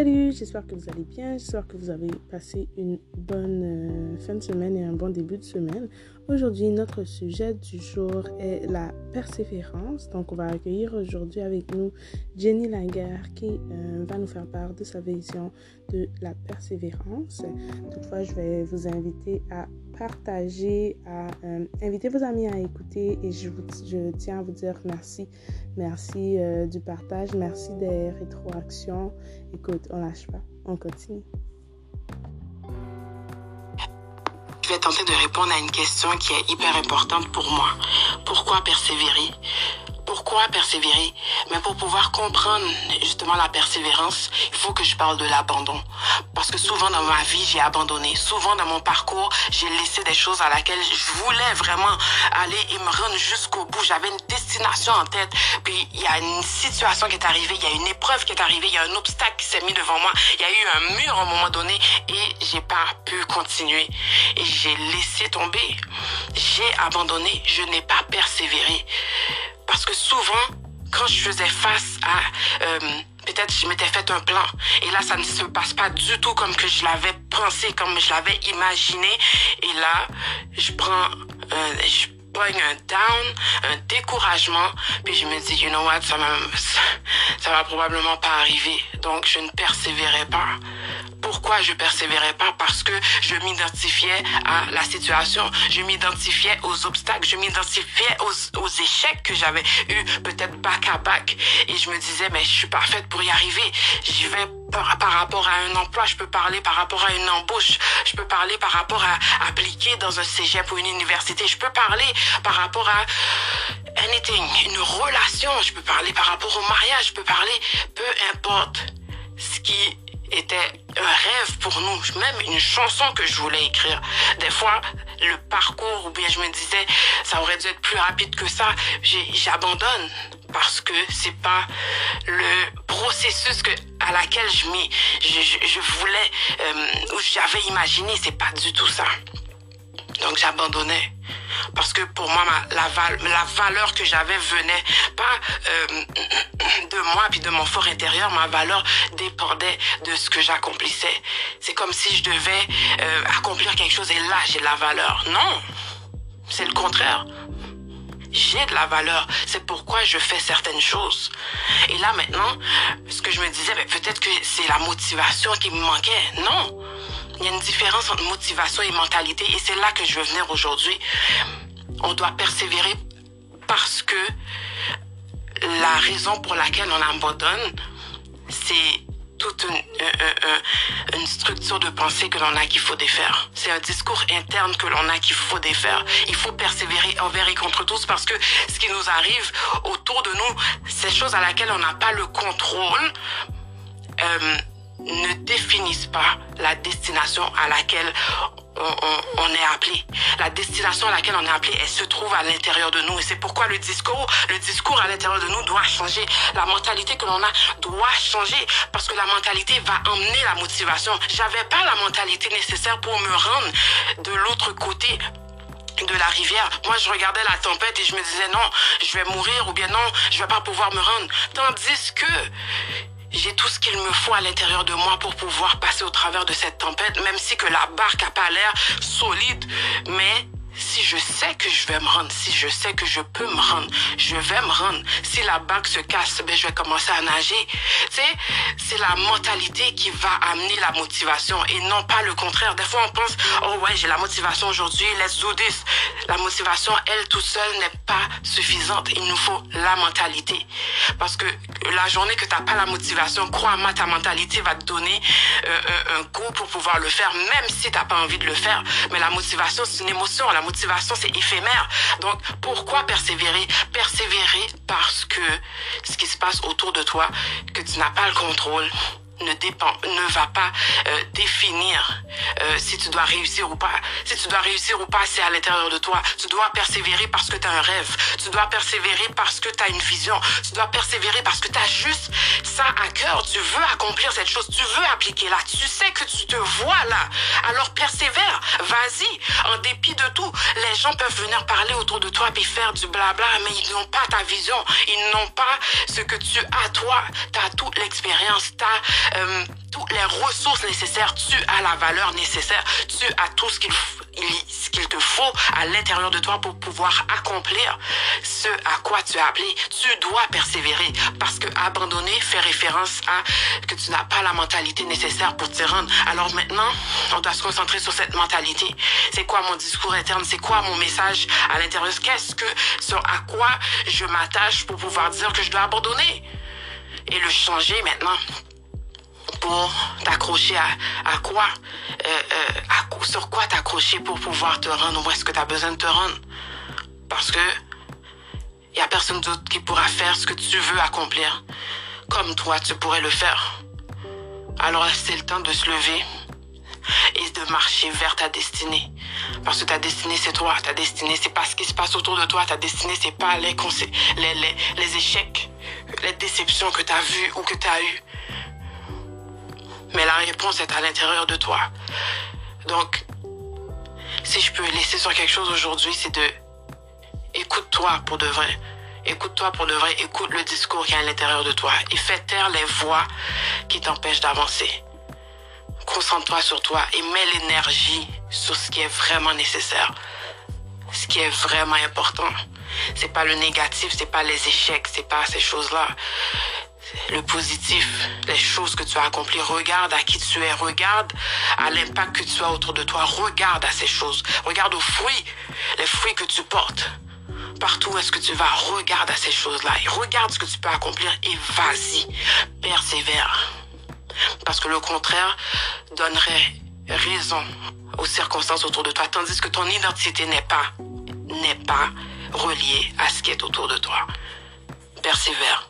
Salut, j'espère que vous allez bien, j'espère que vous avez passé une bonne euh, fin de semaine et un bon début de semaine. Aujourd'hui, notre sujet du jour est la persévérance. Donc, on va accueillir aujourd'hui avec nous Jenny Laguerre qui euh, va nous faire part de sa vision de la persévérance. Toutefois, je vais vous inviter à partager, à euh, inviter vos amis à écouter et je, je tiens à vous dire merci. Merci du partage, merci des rétroactions. Écoute, on lâche pas, on continue. Vais tenter de répondre à une question qui est hyper importante pour moi. Pourquoi persévérer? Pourquoi persévérer? Mais pour pouvoir comprendre justement la persévérance, il faut que je parle de l'abandon. Parce que souvent dans ma vie, j'ai abandonné. Souvent dans mon parcours, j'ai laissé des choses à laquelle je voulais vraiment aller et me rendre jusqu'au bout. J'avais une destination en tête. Puis il y a une situation qui est arrivée, il y a une épreuve qui est arrivée, il y a un obstacle qui s'est mis devant moi. Il y a eu un mur à un moment donné et j'ai pas pu continuer. Et j'ai laissé tomber. J'ai abandonné. Je n'ai pas persévéré. Parce que souvent, quand je faisais face à... Euh, peut-être je m'étais fait un plan et là ça ne se passe pas du tout comme que je l'avais pensé comme je l'avais imaginé et là je prends euh, je un down un découragement puis je me dis you know what ça va probablement pas arriver donc je ne persévérais pas. Pourquoi je persévérais pas? Parce que je m'identifiais à la situation, je m'identifiais aux obstacles, je m'identifiais aux, échecs que j'avais eu peut-être back à back. Et je me disais, mais je suis pas faite pour y arriver. J'y vais par, rapport à un emploi, je peux parler par rapport à une embauche, je peux parler par rapport à appliquer dans un cégep ou une université, je peux parler par rapport à anything, une relation, je peux parler par rapport au mariage, je peux parler, peu importe ce qui était un rêve pour nous, même une chanson que je voulais écrire. Des fois, le parcours, ou bien je me disais, ça aurait dû être plus rapide que ça, j'abandonne parce que c'est pas le processus que à laquelle je, je, je, voulais euh, ou j'avais imaginé, c'est pas du tout ça. Donc j'abandonnais. Parce que pour moi la, la valeur que j'avais venait pas euh, de moi puis de mon fort intérieur. Ma valeur dépendait de ce que j'accomplissais. C'est comme si je devais euh, accomplir quelque chose et là j'ai la valeur. Non! C'est le contraire j'ai de la valeur. C'est pourquoi je fais certaines choses. Et là maintenant, ce que je me disais, ben, peut-être que c'est la motivation qui me manquait. Non. Il y a une différence entre motivation et mentalité et c'est là que je veux venir aujourd'hui. On doit persévérer parce que la raison pour laquelle on abandonne, c'est toute une, une, structure de pensée que l'on a qu'il faut défaire. C'est un discours interne que l'on a qu'il faut défaire. Il faut persévérer envers et contre tous parce que ce qui nous arrive autour de nous, ces choses à laquelle on n'a pas le contrôle, euh, ne définissent pas la destination à laquelle on, est appelé. La destination à laquelle on est appelé, elle se trouve à l'intérieur de nous. Et c'est pourquoi le discours, le discours à l'intérieur de nous doit changer. La mentalité que l'on a doit changer parce que la mentalité va emmener la motivation. J'avais pas la mentalité nécessaire pour me rendre de l'autre côté de la rivière. Moi, je regardais la tempête et je me disais non, je vais mourir ou bien non, je vais pas pouvoir me rendre. Tandis que j'ai tout ce qu'il me faut à l'intérieur de moi pour pouvoir passer au travers de cette tempête, même si que la barque a pas l'air solide, mais si je sais que je vais me rendre, si je sais que je peux me rendre, je vais me rendre. Si la barque se casse, ben je vais commencer à nager. C'est la mentalité qui va amener la motivation et non pas le contraire. Des fois, on pense, oh ouais, j'ai la motivation aujourd'hui, let's do this. La motivation, elle, tout seule, n'est pas suffisante. Il nous faut la mentalité. Parce que la journée que tu n'as pas la motivation, crois-moi, ta mentalité va te donner euh, un, un, goût pour pouvoir le faire, même si tu n'as pas envie de le faire. Mais la motivation, c'est une émotion. La motivation, c'est éphémère. Donc, pourquoi persévérer? Persévérer parce que ce qui se passe autour de toi, que tu n'as pas le contrôle, ne dépend, ne va pas euh, définir euh, si tu dois réussir ou pas. Si tu dois réussir ou pas, c'est à l'intérieur de toi. Tu dois persévérer parce que tu as un rêve. Tu dois persévérer parce que tu as une vision. Tu dois persévérer parce que tu as juste ça à cœur. Tu veux accomplir cette chose. Tu veux appliquer là. Tu sais que tu te vois là. Alors persévère. Vas-y. En dépit de tout, les gens peuvent venir parler autour de toi et faire du blabla, mais ils n'ont pas ta vision. Ils n'ont pas ce que tu as toi. Tu as toute l'expérience. Tu as euh, toutes les ressources nécessaires, tu as la valeur nécessaire, tu as tout ce qu'il ce qu'il te faut à l'intérieur de toi pour pouvoir accomplir ce à quoi tu es appelé. Tu dois persévérer parce que abandonner fait référence à que tu n'as pas la mentalité nécessaire pour te rendre. Alors maintenant, on doit se concentrer sur cette mentalité. C'est quoi mon discours interne? C'est quoi mon message à l'intérieur? Qu'est-ce que, sur à quoi je m'attache pour pouvoir dire que je dois abandonner? Et le changer maintenant pour t'accrocher à, quoi, euh, euh, sur quoi t'accrocher pour pouvoir te rendre? Où est-ce que tu as besoin de te rendre? Parce que il y a personne d'autre qui pourra faire ce que tu veux accomplir comme toi tu pourrais le faire. Alors c'est le temps de se lever et de marcher vers ta destinée. Parce que ta destinée, c'est toi. Ta destinée, c'est pas ce qui se passe autour de toi. Ta destinée, c'est pas les, les, les, les échecs, les déceptions que tu as vues ou que tu as eues. Mais la réponse est à l'intérieur de toi. Donc, si je peux laisser sur quelque chose aujourd'hui, c'est de écoute-toi pour de vrai. Écoute-toi pour de vrai. Écoute le discours qui est à l'intérieur de toi et fais taire les voix qui t'empêchent d'avancer. Concentre-toi sur toi et mets l'énergie sur ce qui est vraiment nécessaire. Ce qui est vraiment important. C'est pas le négatif, c'est pas les échecs, c'est pas ces choses-là le positif, les choses que tu as accomplies. Regarde à qui tu es, regarde à l'impact que tu as autour de toi, regarde à ces choses, regarde aux fruits, les fruits que tu portes. Partout où est-ce que tu vas, regarde à ces choses-là et regarde ce que tu peux accomplir et vas-y, persévère. Parce que le contraire donnerait raison aux circonstances autour de toi, tandis que ton identité n'est pas, n'est pas reliée à ce qui est autour de toi. Persévère.